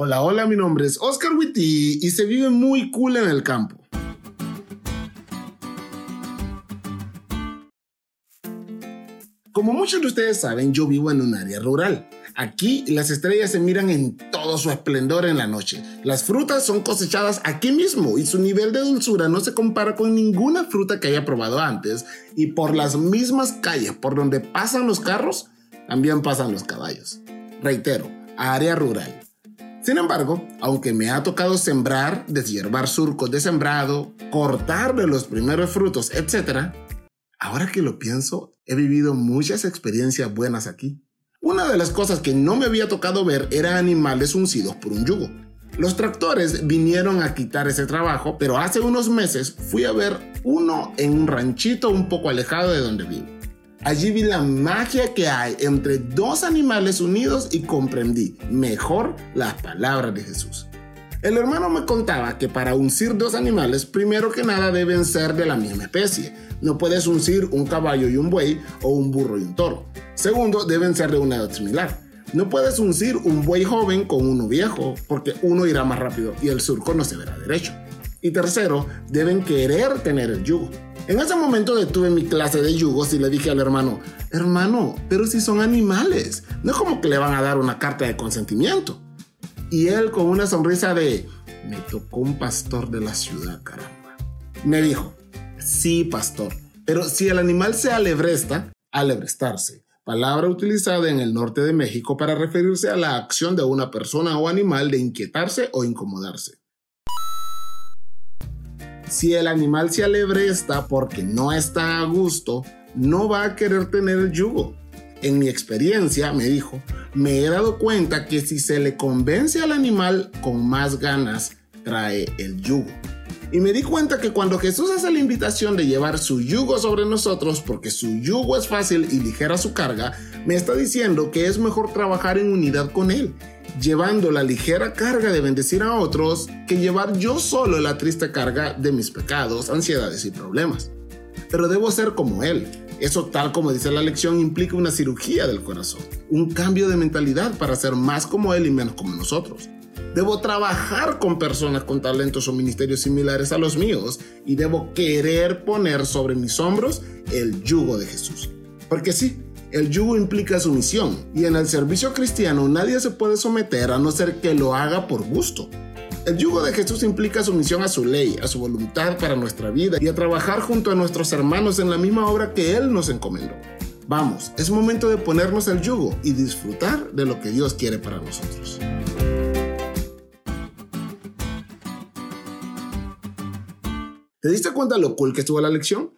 Hola, hola, mi nombre es Oscar Witty y se vive muy cool en el campo. Como muchos de ustedes saben, yo vivo en un área rural. Aquí las estrellas se miran en todo su esplendor en la noche. Las frutas son cosechadas aquí mismo y su nivel de dulzura no se compara con ninguna fruta que haya probado antes. Y por las mismas calles por donde pasan los carros, también pasan los caballos. Reitero, área rural. Sin embargo, aunque me ha tocado sembrar, deshiervar surcos de sembrado, cortarle los primeros frutos, etc., ahora que lo pienso, he vivido muchas experiencias buenas aquí. Una de las cosas que no me había tocado ver era animales uncidos por un yugo. Los tractores vinieron a quitar ese trabajo, pero hace unos meses fui a ver uno en un ranchito un poco alejado de donde vivo. Allí vi la magia que hay entre dos animales unidos y comprendí mejor las palabras de Jesús. El hermano me contaba que para uncir dos animales, primero que nada deben ser de la misma especie. No puedes uncir un caballo y un buey o un burro y un toro. Segundo, deben ser de una edad similar. No puedes uncir un buey joven con uno viejo, porque uno irá más rápido y el surco no se verá derecho. Y tercero, deben querer tener el yugo. En ese momento detuve mi clase de yugos y le dije al hermano, hermano, pero si son animales, no es como que le van a dar una carta de consentimiento. Y él con una sonrisa de, me tocó un pastor de la ciudad, caramba. Me dijo, sí, pastor, pero si el animal se alebresta, alebrestarse, palabra utilizada en el norte de México para referirse a la acción de una persona o animal de inquietarse o incomodarse. Si el animal se alebresta porque no está a gusto, no va a querer tener el yugo. En mi experiencia, me dijo, me he dado cuenta que si se le convence al animal con más ganas, trae el yugo. Y me di cuenta que cuando Jesús hace la invitación de llevar su yugo sobre nosotros, porque su yugo es fácil y ligera su carga, me está diciendo que es mejor trabajar en unidad con Él llevando la ligera carga de bendecir a otros que llevar yo solo la triste carga de mis pecados, ansiedades y problemas. Pero debo ser como Él. Eso, tal como dice la lección, implica una cirugía del corazón, un cambio de mentalidad para ser más como Él y menos como nosotros. Debo trabajar con personas con talentos o ministerios similares a los míos y debo querer poner sobre mis hombros el yugo de Jesús. Porque sí, el yugo implica sumisión y en el servicio cristiano nadie se puede someter a no ser que lo haga por gusto. El yugo de Jesús implica sumisión a su ley, a su voluntad para nuestra vida y a trabajar junto a nuestros hermanos en la misma obra que Él nos encomendó. Vamos, es momento de ponernos el yugo y disfrutar de lo que Dios quiere para nosotros. ¿Te diste cuenta lo cool que estuvo la lección?